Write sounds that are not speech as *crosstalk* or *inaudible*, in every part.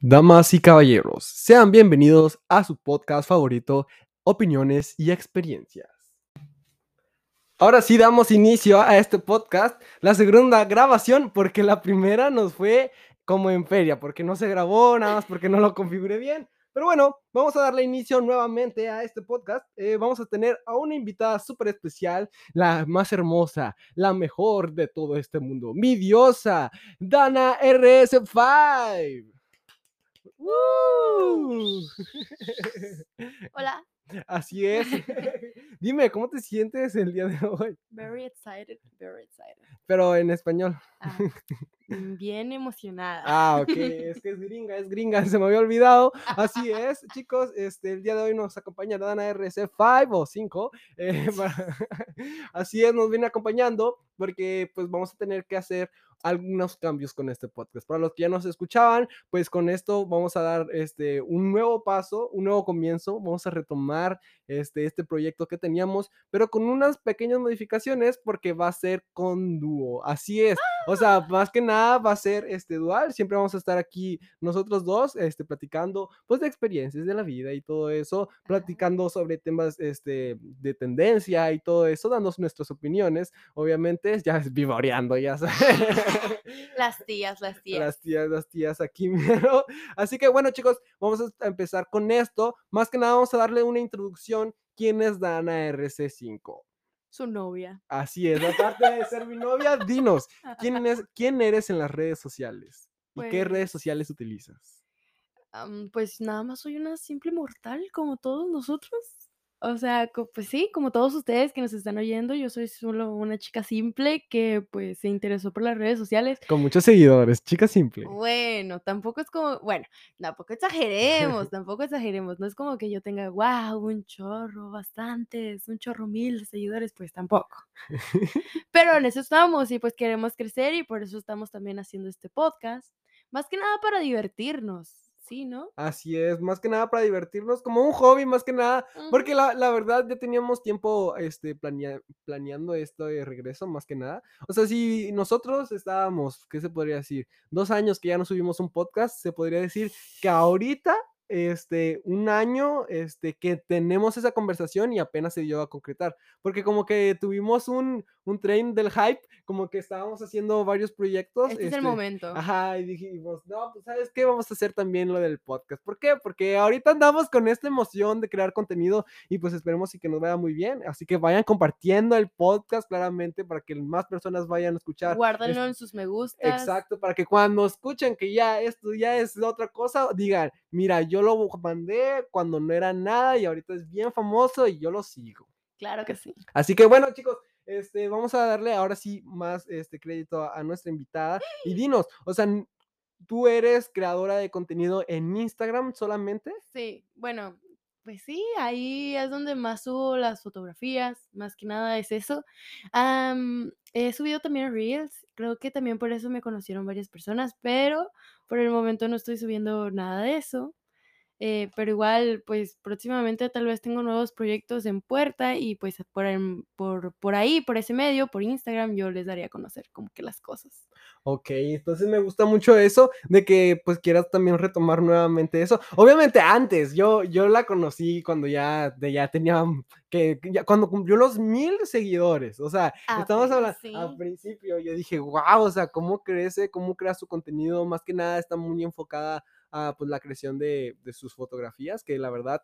Damas y caballeros, sean bienvenidos a su podcast favorito, Opiniones y Experiencias. Ahora sí damos inicio a este podcast, la segunda grabación, porque la primera nos fue como en feria, porque no se grabó, nada más porque no lo configuré bien. Pero bueno, vamos a darle inicio nuevamente a este podcast. Eh, vamos a tener a una invitada súper especial, la más hermosa, la mejor de todo este mundo, mi diosa, Dana RS5. ¡Woo! *laughs* Hola, Así es. *laughs* *laughs* Dime, ¿cómo te sientes el día de hoy? very excited, very excited. Pero en español. Ah, mm, bien emocionada. Ah, ok, es que es gringa, es gringa, se me había olvidado. Así es, chicos, este, el día de hoy nos acompaña Dana RC5 o 5. eh, para- Así es, nos viene acompañando porque pues vamos a tener que hacer algunos cambios con este podcast. Para los que ya nos escuchaban, pues con esto vamos a dar este, un nuevo paso, un nuevo comienzo. Vamos a retomar este, este proyecto que teníamos, pero con unas pequeñas modificaciones porque va a ser con dúo. Así es. O sea, más que nada va a ser este dual. Siempre vamos a estar aquí nosotros dos, este, platicando pues de experiencias de la vida y todo eso, platicando sobre temas este, de tendencia y todo eso, dando nuestras opiniones. Obviamente, ya es vivoreando, ya sabes. *laughs* Las tías, las tías. Las tías, las tías aquí, *laughs* mero. Así que bueno, chicos, vamos a empezar con esto. Más que nada, vamos a darle una introducción. ¿Quién es Dana RC5? Su novia. Así es, aparte de ser mi novia, *laughs* dinos, ¿quién, es, quién eres en las redes sociales? ¿Y qué redes Pues- sociales utilizas? Pues nada más soy una simple mortal, como todos nosotros. O sea, pues sí, como todos ustedes que nos están oyendo, yo soy solo una chica simple que pues se interesó por las redes sociales. Con muchos seguidores, chica simple. Bueno, tampoco es como, bueno, tampoco *laughs* exageremos, tampoco exageremos, no es como que yo tenga, wow, un chorro, bastantes, un chorro mil de seguidores, pues tampoco. *laughs* Pero en eso estamos y pues queremos crecer y por eso estamos también haciendo este podcast, más que nada para divertirnos, ¿sí, no? Así es, más que nada para divertirnos, como un hobby, más que nada, porque la, la verdad ya teníamos tiempo este, planea- planeando esto de regreso, más que nada. O sea, si nosotros estábamos, ¿qué se podría decir? Dos años que ya no subimos un podcast, se podría decir que ahorita, este, un año, este, que tenemos esa conversación y apenas se dio a concretar, porque como que tuvimos un, un tren del hype, como que estábamos haciendo varios proyectos. Este es el este, momento. Ajá, y dijimos, no, pues sabes qué, vamos a hacer también lo del podcast. ¿Por qué? Porque ahorita andamos con esta emoción de crear contenido y pues esperemos y que nos vaya muy bien. Así que vayan compartiendo el podcast claramente para que más personas vayan a escuchar. Guárdenlo este- en sus me gustas. Exacto, para que cuando escuchen que ya esto ya es otra cosa, digan, mira, yo lo mandé cuando no era nada y ahorita es bien famoso y yo lo sigo. Claro que sí. Así que bueno, chicos, este, vamos a darle ahora sí más este crédito a, a nuestra invitada. Y dinos, o sea, ¿tú eres creadora de contenido en Instagram solamente? Sí, bueno, pues sí, ahí es donde más subo las fotografías, más que nada es eso. He subido también Reels, creo que también por eso me conocieron varias personas, pero por el momento no estoy subiendo nada de eso. Eh, pero igual, pues próximamente tal vez tengo nuevos proyectos en puerta y pues por, por, por ahí, por ese medio, por Instagram, yo les daría a conocer como que las cosas. Ok, entonces me gusta mucho eso, de que pues quieras también retomar nuevamente eso. Obviamente antes, yo, yo la conocí cuando ya, de, ya tenía, mm, que ya, cuando cumplió los mil seguidores, o sea, estamos Apenas, hablando, al sí. principio yo dije, wow, o sea, cómo crece, cómo crea su contenido, más que nada está muy enfocada a pues la creación de, de sus fotografías, que la verdad...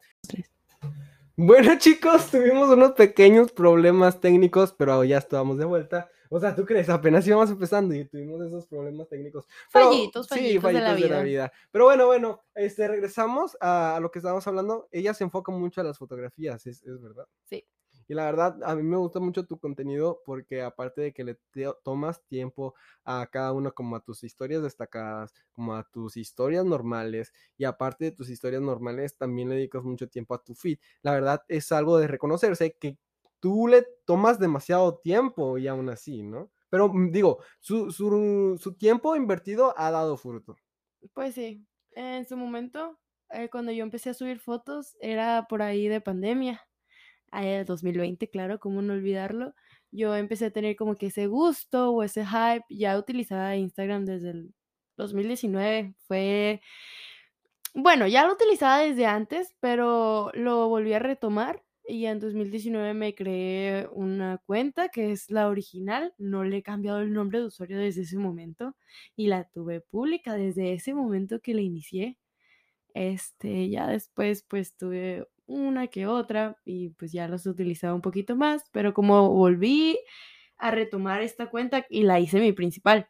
Bueno chicos, tuvimos unos pequeños problemas técnicos, pero ya estábamos de vuelta. O sea, ¿tú crees? Apenas íbamos empezando y tuvimos esos problemas técnicos. Pero, Fallitos, fallitos de la vida. Pero bueno, bueno, este, regresamos a, a lo que estábamos hablando. Ella se enfoca mucho a las fotografías, es, es verdad. Sí. Y la verdad, a mí me gusta mucho tu contenido porque aparte de que le tomas tiempo a cada una, como a tus historias destacadas, como a tus historias normales, y aparte de tus historias normales, también le dedicas mucho tiempo a tu feed. La verdad es algo de reconocerse que tú le tomas demasiado tiempo y aún así, ¿no? Pero mm, digo, su, su, su tiempo invertido ha dado fruto. Pues sí, en su momento, eh, cuando yo empecé a subir fotos, era por ahí de pandemia. Eh, 2020, claro, cómo no olvidarlo. Yo empecé a tener como que ese gusto o ese hype. Ya utilizaba Instagram desde el 2019. Fue Bueno, ya lo utilizaba desde antes, pero lo volví a retomar y en 2019 me creé una cuenta que es la original. No le he cambiado el nombre de usuario desde ese momento y la tuve pública desde ese momento que la inicié. Este, ya después pues tuve una que otra y pues ya los utilizaba un poquito más, pero como volví a retomar esta cuenta y la hice mi principal.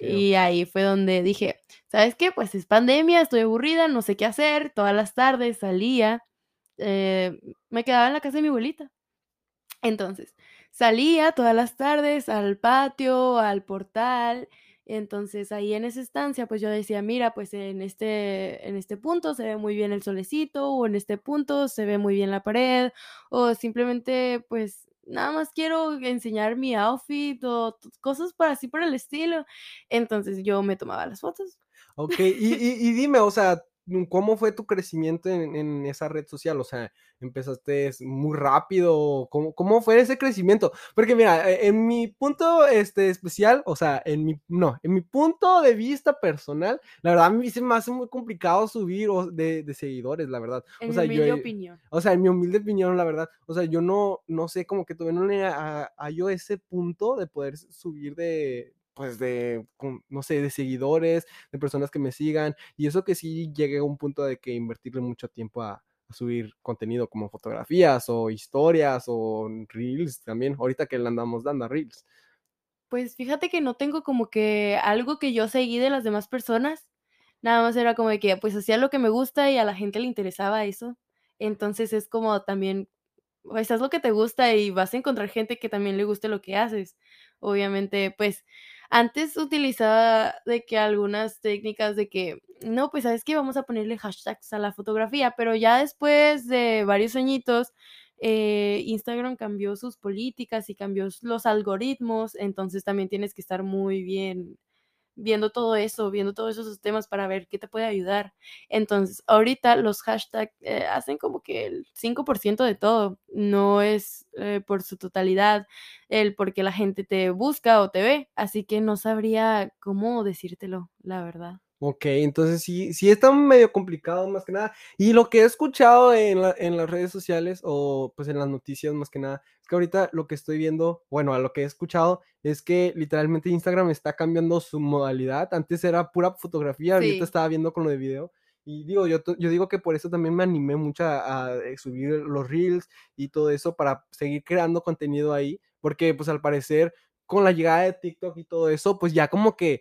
Y ahí fue donde dije, ¿sabes qué? Pues es pandemia, estoy aburrida, no sé qué hacer. Todas las tardes salía, eh, me quedaba en la casa de mi abuelita. Entonces, salía todas las tardes al patio, al portal. Entonces, ahí en esa estancia, pues yo decía, mira, pues en este, en este punto se ve muy bien el solecito, o en este punto se ve muy bien la pared, o simplemente, pues nada más quiero enseñar mi outfit o cosas para así por el estilo. Entonces yo me tomaba las fotos. Ok, y, y, dime, o sea, ¿cómo fue tu crecimiento en, esa red social? O sea, ¿empezaste muy rápido? ¿Cómo, ¿Cómo, fue ese crecimiento? Porque mira, e, en mi punto este, especial, o sea, en mi, no, en mi punto de vista personal, la verdad a mí se me hace muy complicado subir de, de seguidores, la verdad. En o sea, mi humilde opinión. O sea, en mi humilde opinión, la verdad. O sea, yo no, no sé, como que todavía no le hallo ese punto de poder subir de, pues de, no sé, de seguidores, de personas que me sigan, y eso que sí llegué a un punto de que invertirle mucho tiempo a, subir contenido como fotografías o historias o reels también, ahorita que le andamos dando a reels. Pues fíjate que no tengo como que algo que yo seguí de las demás personas, nada más era como de que pues hacía lo que me gusta y a la gente le interesaba eso, entonces es como también, pues haz lo que te gusta y vas a encontrar gente que también le guste lo que haces, obviamente pues antes utilizaba de que algunas técnicas de que, no, pues sabes que vamos a ponerle hashtags a la fotografía, pero ya después de varios añitos, eh, Instagram cambió sus políticas y cambió los algoritmos, entonces también tienes que estar muy bien viendo todo eso, viendo todos esos temas para ver qué te puede ayudar. Entonces, ahorita los hashtags eh, hacen como que el 5% de todo, no es eh, por su totalidad el porque la gente te busca o te ve, así que no sabría cómo decírtelo, la verdad. Ok, entonces sí, sí está medio complicado más que nada. Y lo que he escuchado en, en, las redes sociales o pues en las noticias más que nada, es que ahorita lo que estoy viendo, bueno, a lo que he escuchado es que literalmente Instagram está cambiando su modalidad. Antes era pura fotografía, ahorita estaba viendo con lo de video. Y digo, yo, yo digo que por eso también me animé mucho a, eh, subir los reels y todo eso para seguir creando contenido ahí, porque pues al parecer con la llegada de TikTok y todo eso, pues ya como que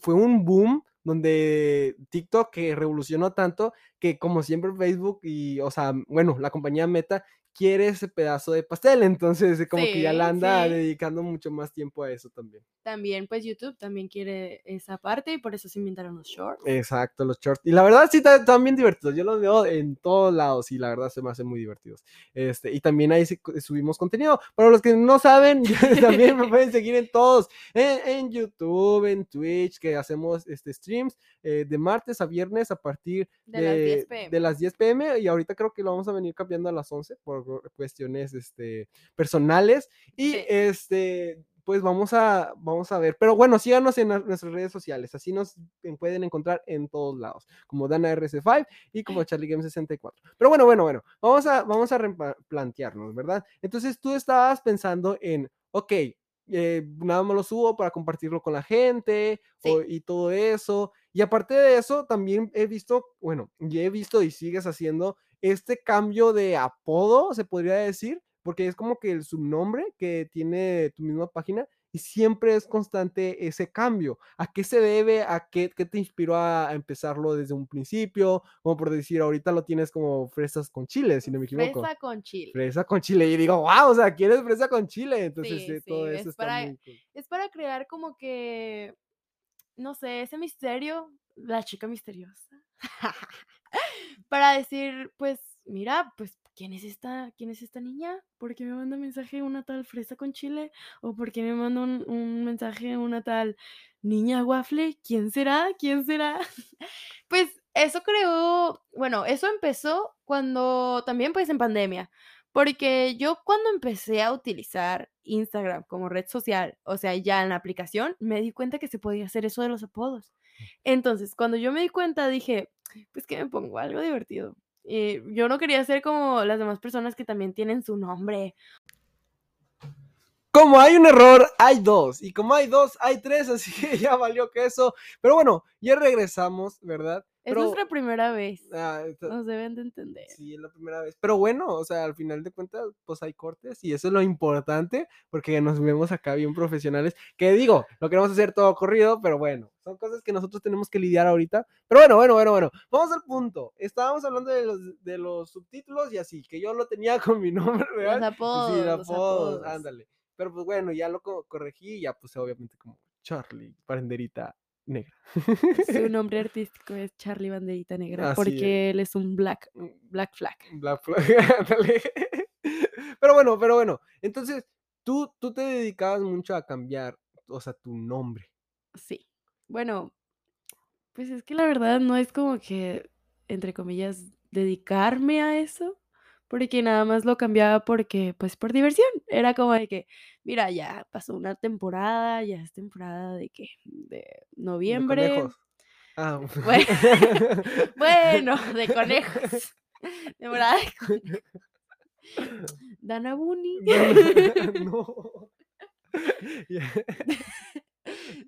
fue un boom donde TikTok que revolucionó tanto que como siempre Facebook y, o sea, bueno, la compañía Meta quiere ese pedazo de pastel, entonces como que ya la anda dedicando mucho más tiempo a eso también. También pues YouTube también quiere esa parte y por eso se inventaron los shorts. Exacto, los shorts. Y la verdad sí están bien divertidos, yo los veo en todos lados y la verdad se me hacen muy divertidos. Este, y también ahí subimos contenido. Para los que no saben, *laughs* también me pueden seguir en todos, en, YouTube, en Twitch, que hacemos este, streams eh, de martes a viernes a partir de, las 10 pm. de las 10 pm y ahorita creo que lo vamos a venir cambiando a las 11 por cuestiones este, personales. Y este, pues vamos a, vamos a ver. Pero bueno, síganos en nuestras redes sociales. Así nos pueden encontrar en todos lados, como Dana RC5 y como *laughs* Charlie Game 64. Pero bueno, bueno, bueno, vamos a, vamos a replantearnos, ¿verdad? Entonces tú estabas pensando en, ok, eh, nada más lo subo para compartirlo con la gente y todo eso. Y aparte de eso, también he visto, bueno, ya he visto y sigues haciendo este cambio de apodo, se podría decir, porque es como que el subnombre que tiene tu misma página y siempre es constante ese cambio. ¿A qué se debe? ¿A qué, qué te inspiró a, empezarlo desde un principio? Como por decir, ahorita lo tienes como fresas con chile, si no me equivoco. Fresa con chile. Fresa con chile. Y digo, wow, o sea, ¿quieres fresa con chile? Entonces, sí, todo eso es para, Es para crear como que, no sé, ese misterio, la chica misteriosa. *laughs* *laughs* para decir, pues, mira, pues, ¿quién es esta, quién es esta niña? ¿Por qué me manda mensaje una tal fresa con chile? ¿O por qué me manda un, un mensaje una tal niña waffle? ¿Quién será? ¿Quién será? *laughs* pues eso creó, bueno, eso empezó cuando también pues en pandemia, porque yo cuando empecé a utilizar Instagram como red social, o sea, ya en la aplicación, me di cuenta que se podía hacer eso de los apodos. Entonces, cuando yo me di cuenta, dije, Pues que me pongo algo divertido. Y yo no quería ser como las demás personas que también tienen su nombre. Como hay un error, hay dos. Y como hay dos, hay tres. *laughs* Así que ya valió que eso. Pero bueno, ya regresamos, ¿verdad? Es Pero- nuestra primera vez. Ah, esta- Nos deben de entender. Sí, es la primera vez. Pero bueno, o sea, al final de cuentas, pues hay cortes y eso es lo importante porque nos vemos acá bien profesionales. Que digo, lo queremos hacer todo corrido, pero bueno, son cosas que nosotros tenemos que lidiar ahorita. Pero bueno, bueno, bueno, bueno. Vamos al punto. Estábamos hablando de los, de los subtítulos y así, que yo lo tenía *laughs* con mi nombre real. Los apodos. sí, los apodos, apodos. ándale. Pero pues bueno, ya lo co- corregí y ya puse obviamente como Charlie, banderita negra. Su *laughs* nombre artístico es Charlie Banderita Negra Así es. porque él es un black, black flag. Black Flag, *laughs* ándale. Pero bueno, pero bueno. Entonces, tú, tú te dedicabas mucho a cambiar, o sea, tu nombre. Sí. Bueno, pues es que la verdad no es como que, entre comillas, dedicarme a eso, porque nada más lo cambiaba porque, pues por diversión. Era como de que, mira, ya pasó una temporada, ya es temporada de que, de de noviembre. conejos. Ah, Bueno, *laughs* *laughs* Bueno, de conejos. Temporada *laughs* de conejos. Dana Bunny. no.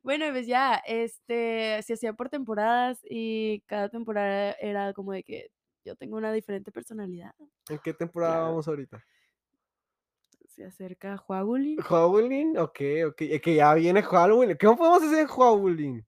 Bueno, pues ya, este, se hacía por temporadas y cada temporada era como de que yo tengo una diferente personalidad. ¿En qué *sighs* temporada Claro. vamos ahorita? Se acerca Huaguli. Halloween, ok, ok. Es que ya viene Halloween. ¿Cómo podemos hacer Halloween?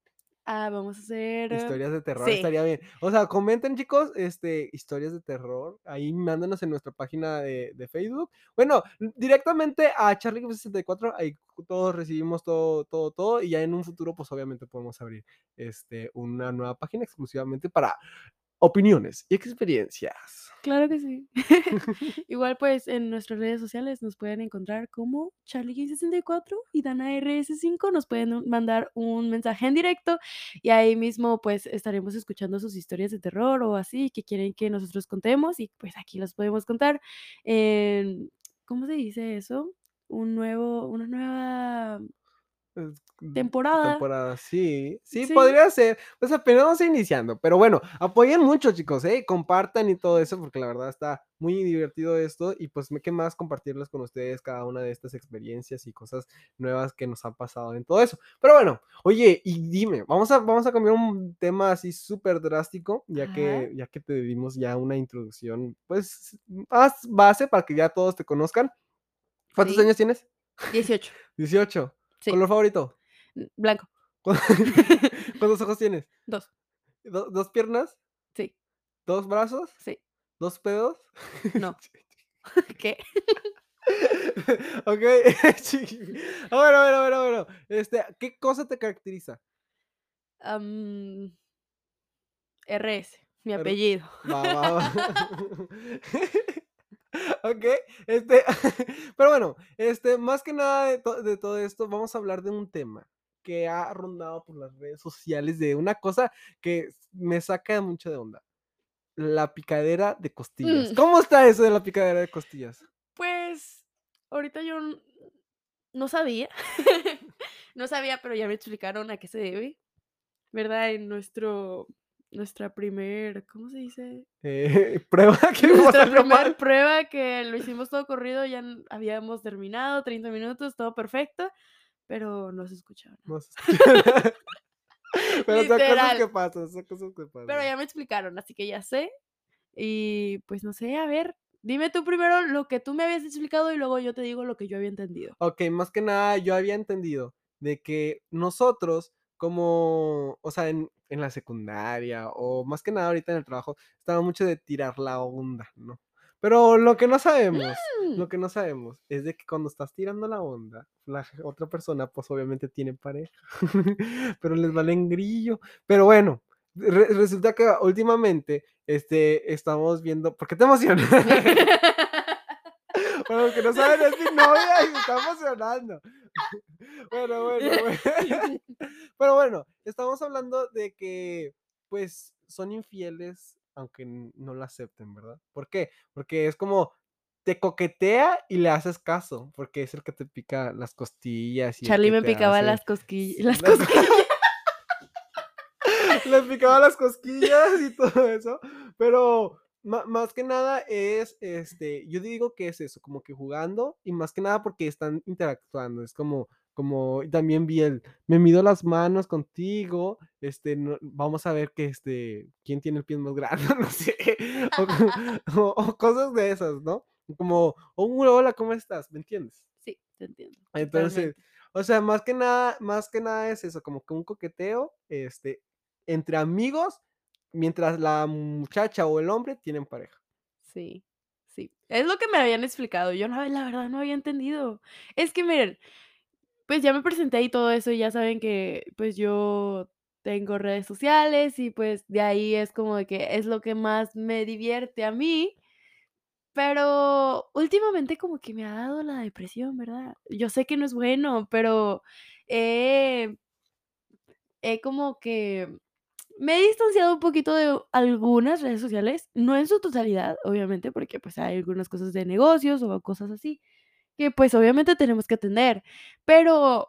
Ah, vamos a hacer. Historias de terror sí. estaría bien. O sea, comenten, chicos, este, historias de terror. Ahí mándanos en nuestra página de, de Facebook. Bueno, directamente a Charlie 64. Ahí todos recibimos todo, todo, todo. Y ya en un futuro, pues obviamente podemos abrir este, una nueva página exclusivamente para opiniones y experiencias. Claro que sí. *laughs* *laughs* Igual, pues en nuestras redes sociales nos pueden encontrar como CharlieGay64 y DanaRS5. Nos pueden mandar un mensaje en directo y ahí mismo, pues estaremos escuchando sus historias de terror o así que quieren que nosotros contemos y pues aquí los podemos contar. ¿Cómo se dice eso? Un nuevo, una nueva temporada. temporada, sí, sí, Sí. podría ser. Pues apenas vamos iniciando, pero bueno, apoyen mucho, chicos, ¿eh? Compartan y todo eso, porque la verdad está muy divertido esto y pues me qué más compartirles con ustedes cada una de estas experiencias y cosas nuevas que nos han pasado en todo eso. Pero bueno, oye, y dime, vamos a, vamos a cambiar un tema así súper drástico, ya que, ya que te dimos ya una introducción, pues, más base para que ya todos te conozcan. ¿Cuántos Sí. años tienes? 18. 18. *laughs* Sí. ¿Color favorito? Blanco. *laughs* *laughs* ¿Cuántos ojos tienes? Dos. ¿Do- ¿Dos piernas? Sí. ¿Dos brazos? Sí. ¿Dos pedos? No. *laughs* ¿Qué? ok. Ah, bueno, bueno, bueno, bueno. Este, ¿qué cosa te caracteriza? RS, mi apellido. Va, va, va. *laughs* ok, este, *laughs* pero bueno, este, más que nada de, to- de todo esto, vamos a hablar de un tema que ha rondado por las redes sociales de una cosa que me saca mucho de onda. La picadera de costillas. Mm. ¿Cómo está eso de la picadera de costillas? Pues ahorita yo no sabía. *laughs* no sabía, pero ya me explicaron a qué se debe. ¿Verdad? En nuestro nuestra primer, ¿cómo se dice? Eh, *laughs* prueba *laughs* que Nuestra mal. prueba que lo hicimos todo corrido, ya habíamos terminado, 30 minutos, todo perfecto, pero no se escuchaba. No se. *laughs* Pero son cosas que pasan, son cosas que pasan. Pero ya me explicaron, así que ya sé. Y pues no sé, a ver, dime tú primero lo que tú me habías explicado y luego yo te digo lo que yo había entendido. Ok, más que nada yo había entendido de que nosotros como, o sea, en, en la secundaria o más que nada ahorita en el trabajo, estaba mucho de tirar la onda, ¿no? Pero lo que no sabemos, Mm. lo que no sabemos es de que cuando estás tirando la onda, la otra persona pues obviamente tiene pareja, *laughs* pero les valen grillo. Pero bueno, re- resulta que últimamente este, estamos viendo, ¿por qué te emocionas? *laughs* Para los que no saben, es mi novia y se está emocionando. *laughs* Bueno, bueno, bueno. Pero bueno, estamos hablando de que, pues, son infieles, aunque no lo acepten, ¿verdad? ¿Por qué? Porque es como, te coquetea y le haces caso, porque es el que te pica las costillas. Y Charlie me picaba hace- las cosquillas. *laughs* Las las- cosquillas. *laughs* les picaba las cosquillas y todo eso, pero más que nada es, este, yo digo que es eso, como que jugando y más que nada porque están interactuando, es como, como, también vi el, me mido las manos contigo, este, no- vamos a ver que, este, quién tiene el pie más grande, *laughs* no sé, o, *laughs* co- o- o cosas de esas, ¿no? Como, oh, hola, ¿cómo estás? ¿Me entiendes? Sí, te entiendo. Entonces, totalmente. o sea, más que nada, más que nada es eso, como que un coqueteo, este, entre amigos, mientras la muchacha o el hombre tienen pareja. Sí, sí. Es lo que me habían explicado. Yo no, la verdad no había entendido. Es que miren, pues ya me presenté y todo eso, y ya saben que pues yo tengo redes sociales y pues de ahí es como de que es lo que más me divierte a mí. Pero últimamente como que me ha dado la depresión, ¿verdad? Yo sé que no es bueno, pero he, he como que me he distanciado un poquito de algunas redes sociales, no en su totalidad, obviamente, porque pues hay algunas cosas de negocios o cosas así, que pues obviamente tenemos que atender, pero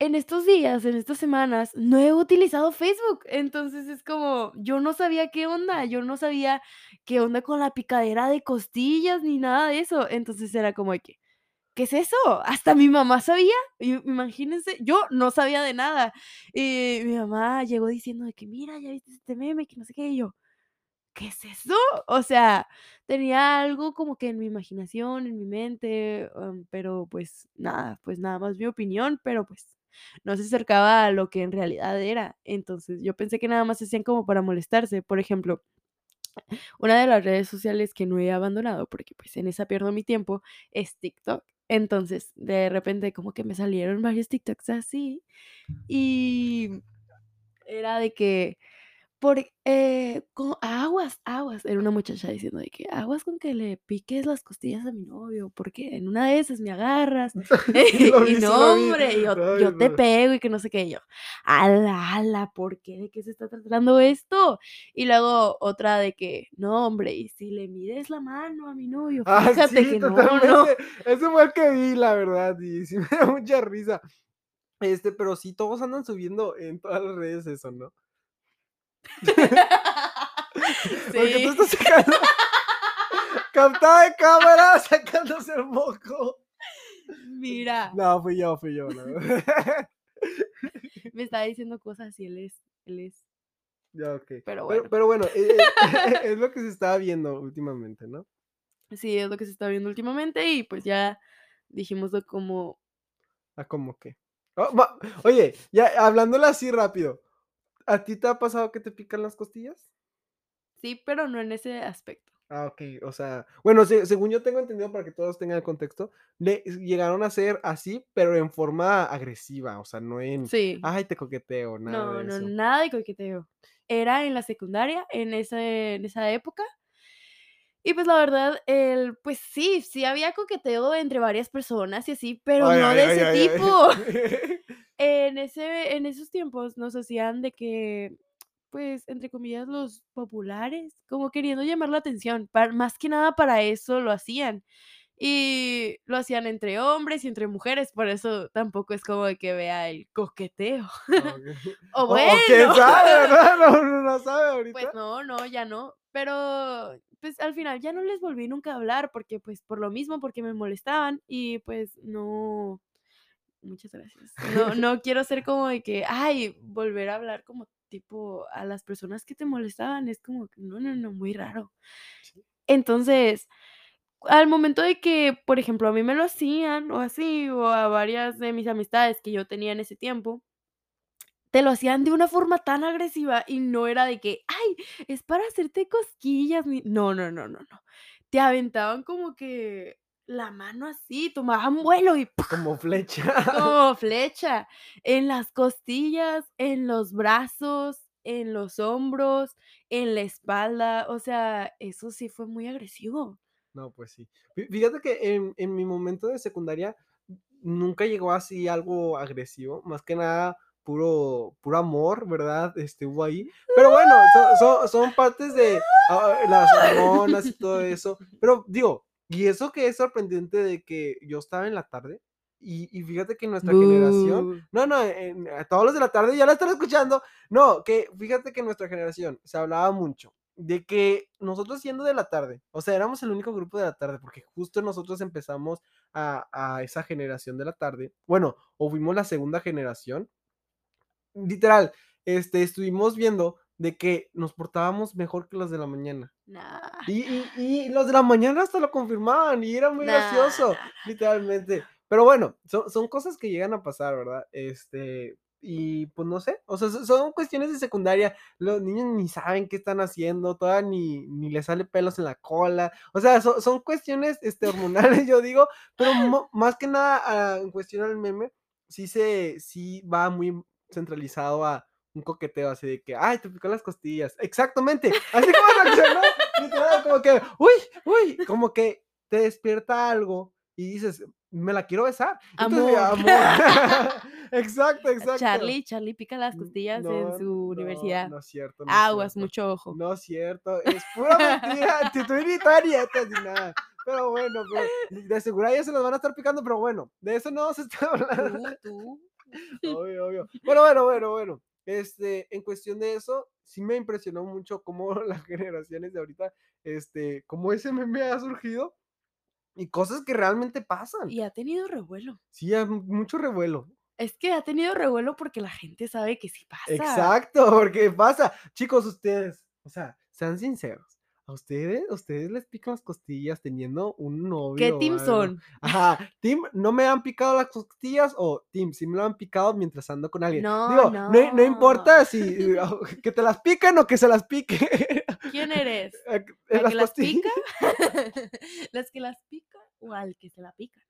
en estos días, en estas semanas, no he utilizado Facebook, entonces es como, yo no sabía qué onda, yo no sabía qué onda con la picadera de costillas ni nada de eso, entonces era como que, ¿qué es eso? Hasta mi mamá sabía, imagínense, yo no sabía de nada, y mi mamá llegó diciendo de que: "Mira, ¿ya viste este meme?, que no sé qué", y yo: "¿Qué es eso?". O sea, tenía algo como que en mi imaginación, en mi mente, am, pero pues nada, pues nada más mi opinión, pero pues no se acercaba a lo que en realidad era. Entonces, yo pensé que nada más hacían como para molestarse. Por ejemplo, una de las redes sociales que no he abandonado, porque, pues, en esa pierdo mi tiempo, es TikTok. Entonces, de repente como que me salieron varios TikToks así, y era de que por eh, co aguas, aguas, era una muchacha diciendo de que: "Aguas con que le piques las costillas a mi novio, porque en una de esas me agarras, *laughs* *laughs* y no, hombre, yo Ay, yo te pego", y que no sé qué, y yo: "Ala, ala, ¿por qué? ¿De qué se está tratando esto?". Y luego otra de que: "No, hombre, y si le mides la mano a mi novio, *laughs* Ah, fíjate sí, que no, no". Ese fue el que vi, la verdad, y sí me da mucha risa. Este, pero sí, todos andan subiendo en todas las redes eso, ¿no? *laughs* Porque tú estás sacando captada de cámara, *laughs* sacándose el moco. Mira, No, fui yo, fui yo, me estaba diciendo cosas y él es él es Ya, okey. pero bueno. pero bueno, eh, eh, *laughs* es lo que se estaba viendo últimamente, ¿no? Sí, es lo que se está viendo últimamente y, pues, ya dijimos de cómo Ah, ¿cómo qué? Oh, oye, ya hablándolo así rápido, ¿a ti te ha pasado que te pican las costillas? sí, pero no en ese aspecto. Ah, okey, o sea, bueno, se según yo tengo entendido, para que todos tengan el contexto, le llegaron a ser así, pero en forma agresiva, o sea, no en: Sí. "Ay, te coqueteo", nada No, de no, eso. nada de coqueteo. Era en la secundaria, en ese en esa época. Y, pues, la verdad, el pues sí, sí había coqueteo entre varias personas y así, pero Ay, no ay, de ay, ese tipo. *laughs* En ese en esos tiempos nos hacían de que, pues, entre comillas, los populares, como queriendo llamar la atención, par más que nada para eso lo hacían. Y lo hacían entre hombres y entre mujeres, por eso tampoco es como de que vea el coqueteo. *laughs* O O o quién bueno. sabe. No *laughs* no sabe Pues ahorita. no, no, ya no. Pero, pues, al final ya no les volví nunca a hablar porque, pues, por lo mismo, porque me molestaban y, pues, no muchas gracias. No no quiero ser como de que, ay, volver a hablar como tipo a las personas que te molestaban, es como que no, no, no, muy raro. Entonces, al momento de que, por ejemplo, a mí me lo hacían o así, o a varias de mis amistades que yo tenía en ese tiempo te lo hacían de una forma tan agresiva y no era de que: "Ay, es para hacerte cosquillas", no, no, no, no, no. Te aventaban como que la mano así, tomaban vuelo y Como flecha. *laughs* como flecha, en las costillas, en los brazos, en los hombros, en la espalda, o sea, eso sí fue muy agresivo. No, pues sí. Fíjate que en en mi momento de secundaria nunca llegó así algo agresivo, más que nada puro puro amor, ¿verdad? Este, hubo ahí. Pero bueno, son son son partes de, ah, las *laughs* hormonas y todo eso. Pero digo, y eso que es sorprendente de que yo estaba en la tarde y, y fíjate que nuestra generación, Bú. no, no, en- a todos los de la tarde ya la están escuchando. No, que fíjate que nuestra generación se hablaba mucho de que nosotros siendo de la tarde, o sea, éramos el único grupo de la tarde, porque justo nosotros empezamos a, a esa generación de la tarde. Bueno, o fuimos la segunda generación. Literal, este, estuvimos viendo de que nos portábamos mejor que los de la mañana. Nah, Y, y- y los de la mañana hasta lo confirmaban y era muy nah, gracioso, literalmente. Pero bueno, son, son cosas que llegan a pasar, ¿verdad? Este, y pues no sé, o sea, so- son cuestiones de secundaria. Los niños ni saben qué están haciendo, todavía ni, ni les sale pelos en la cola. O sea, so- son cuestiones este, hormonales, *laughs* yo digo, pero más que nada ah, en cuestión al meme, sí se, sí va muy centralizado a un coqueteo así de que, ay, te picó las costillas. Exactamente, así como reaccionó, *laughs* literal, como que, uy, uy, como que te despierta algo y dices, me la quiero besar. Entonces, Amor. amor. *laughs* exacto, *laughs* exacto. Charlie, Charlie pica las costillas no, en su no, universidad. No es cierto. No Aguas, cierto. mucho ojo. No es cierto, es pura mentira. Si tú ni nada. Pero bueno, pero de seguro ya se los van a estar picando, pero bueno, de eso no se está hablando. Tú, tú. Obvio, obvio. Bueno, bueno, bueno, bueno. Este, en cuestión de eso, sí me impresionó mucho cómo *laughs* las generaciones de ahorita, este, cómo ese meme ha surgido y cosas que realmente pasan. Y ha tenido revuelo. Sí, mu- mucho revuelo. Es que ha tenido revuelo porque la gente sabe que sí pasa. Exacto, porque pasa. Chicos, ustedes, o sea, sean sinceros. ¿A ustedes, a ustedes les pican las costillas teniendo un novio? ¿Qué team algo? son? Ajá, Tim, no me han picado las costillas o Tim, sí me lo han picado mientras ando con alguien. No, Digo, no, no no. importa si eh, *laughs* que te las piquen o que se las pique. ¿Quién eres? *laughs* Eh, ¿La las que las pica? *laughs* ¿Las que las pica o al que se la pica?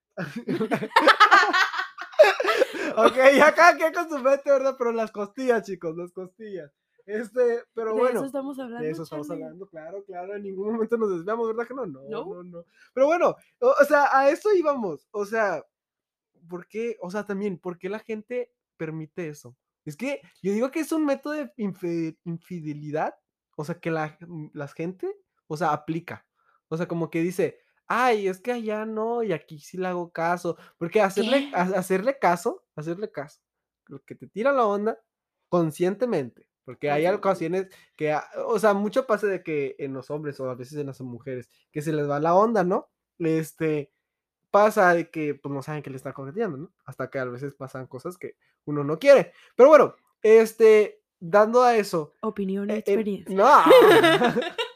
ok, ya cada quien con su mente, ¿verdad? Pero las costillas, chicos, las costillas. Este, pero de bueno. eso estamos hablando. De eso estamos Charlie. hablando, claro, claro, en ningún momento nos desviamos, ¿verdad que no? No, No. no, no. Pero bueno, o, o sea, a eso íbamos, o sea, ¿por qué? O sea, también, ¿por qué la gente permite eso? Es que yo digo que es un método de infidelidad, o sea, que la, mm, la gente, o sea, aplica. O sea, como que dice, ay, es que allá no, y aquí sí le hago caso. Porque hacerle, hacerle caso, hacerle caso, lo que te tira la onda conscientemente. Porque hay ocasiones que, ah, o sea, mucho pasa de que en los hombres o a veces en las mujeres, que se les va la onda, ¿no? Este, pasa de que pues no saben que le están coqueteando, ¿no? Hasta que a veces pasan cosas que uno no quiere. Pero bueno, este, dando a eso. Opinión y eh, eh, experiencia. no. *laughs*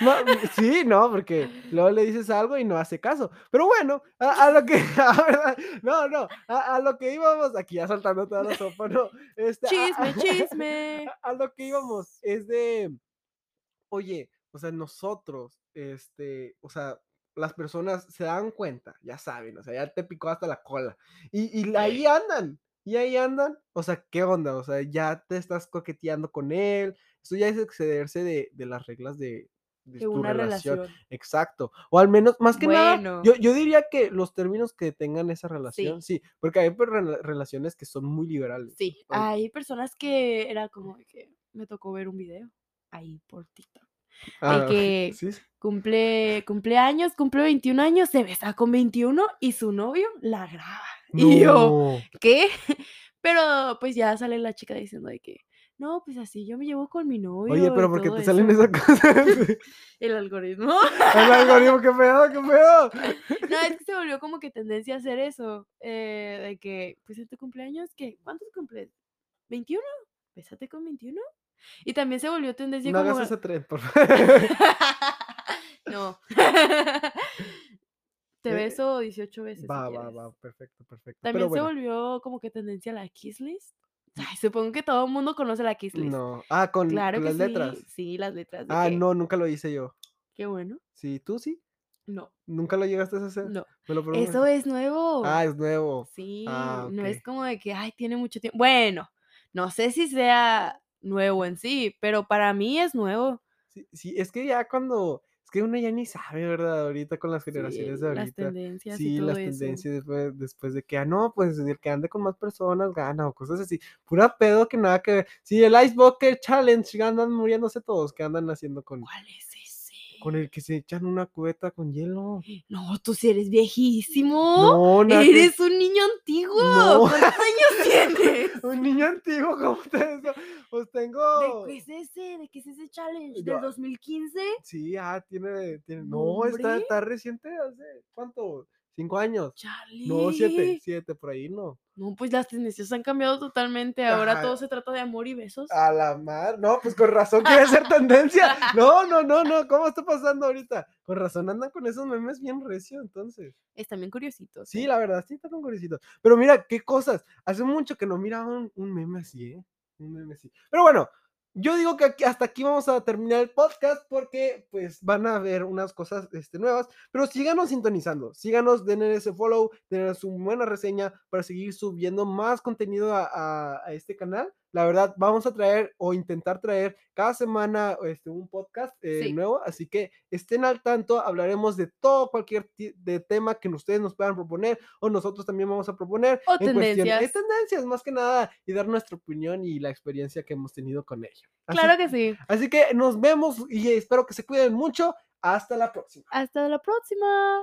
No, sí, no, porque luego le dices algo y no hace caso. Pero bueno, a, a lo que, *laughs* a no, no, a, a lo que íbamos, aquí ya saltando toda la sopa, no, este, Chisme, *laughs* chisme. a lo que íbamos es de, oye, o sea, nosotros, este, o sea, las personas se dan cuenta, ya saben, o sea, ya te picó hasta la cola. Y, y ahí andan, y ahí andan, o sea, ¿qué onda? O sea, ya te estás coqueteando con él, eso ya es excederse de, de las reglas de, de De tu una relación. relación. Exacto. O al menos, más que nada, yo, yo diría que los términos que tengan esa relación, sí, porque hay rela- relaciones que son muy liberales. Sí, Ay. hay personas que era como que me tocó ver un video ahí por TikTok. Ah, que- sí, sí. Cumple, cumpleaños, cumple 21 años, se besa con 21 y su novio la graba. Y yo, No. ¿qué? *laughs* Pero pues ya sale la chica diciendo de que, no, pues así yo me llevo con mi novio. Oye, pero ¿por qué todo te salen eso". esas cosas? *laughs* *laughs* El algoritmo. El algoritmo, qué pedo, qué pedo. No, es que se volvió como que tendencia a hacer eso. eh, de que, pues en tu cumpleaños, ¿qué? ¿Cuántos cumples? ¿21? Bésate con 21. Y también se volvió tendencia No como. hagas ese tren, por *laughs* favor. no. *laughs* Te Eh, beso 18 veces. si Va, va, va, perfecto, perfecto. También Pero bueno, se volvió como que tendencia a la Kiss List. Ay, supongo que todo el mundo conoce la Kiss List. no. Ah, con, Claro que las letras. sí. Sí, las letras. de Ah, que, no, nunca lo hice yo. Qué bueno. Sí, tú sí. No, Nunca lo llegaste a hacer. no. Me lo prometes? Eso es nuevo. Ah, es nuevo. Sí, Ah, no es como de que, ay, tiene mucho tiempo. Bueno, no sé si sea nuevo en sí, pero para mí es nuevo. Sí, sí, es que ya cuando. Es que uno ya ni sabe, ¿verdad? Ahorita con las Sí, generaciones de las ahorita. tendencias y Sí, todo las eso. tendencias después, después de que, ah, no, pues el que ande con más personas gana o cosas así. Pura pedo que nada que ver. Sí, el Ice Bucket Challenge andan muriéndose todos, que andan haciendo con. ¿Cuál es? Con el que se echan una cubeta con hielo. No, tú sí eres viejísimo. No, nada Eres un niño antiguo. No. ¿Cuántos años *laughs* tienes? Un niño antiguo como ustedes. no, Pues ¿De tengo. qué es ese? ¿De qué es ese challenge? ¿Del 2015? Sí, ah, tiene. tiene- No, está, está reciente. ¿Hace cuánto? ¿Cinco años? Chale. No, siete. Siete, por ahí no. No, pues las tendencias han cambiado totalmente. Ahora Ajá. todo se trata de amor y besos. A la mar. No, pues con razón quiere ser *laughs* tendencia. No, no, no, no. ¿Cómo está pasando ahorita? Con razón andan con esos memes bien recio, entonces. Están bien curiositos. Sí, ¿eh? la verdad, sí está con curiosito. Pero mira, qué cosas. Hace mucho que no miraba un, un meme así, ¿eh? Un meme así. Pero bueno, yo digo que hasta aquí vamos a terminar el podcast porque pues van a ver unas cosas este, nuevas. Pero síganos sintonizando, síganos, denle ese follow, denle su buena reseña para seguir subiendo más contenido a este canal. La verdad, vamos a traer o intentar traer cada semana este, un podcast eh, Sí. nuevo. Así que estén al tanto, hablaremos de todo, cualquier de tema que ustedes nos puedan proponer o nosotros también vamos a proponer. O en cuestión- eh, tendencias. tendencias, más que nada, y dar nuestra opinión y la experiencia que hemos tenido con ello. Así, Claro que sí. así que nos vemos y espero que se cuiden mucho. Hasta la próxima. Hasta la próxima.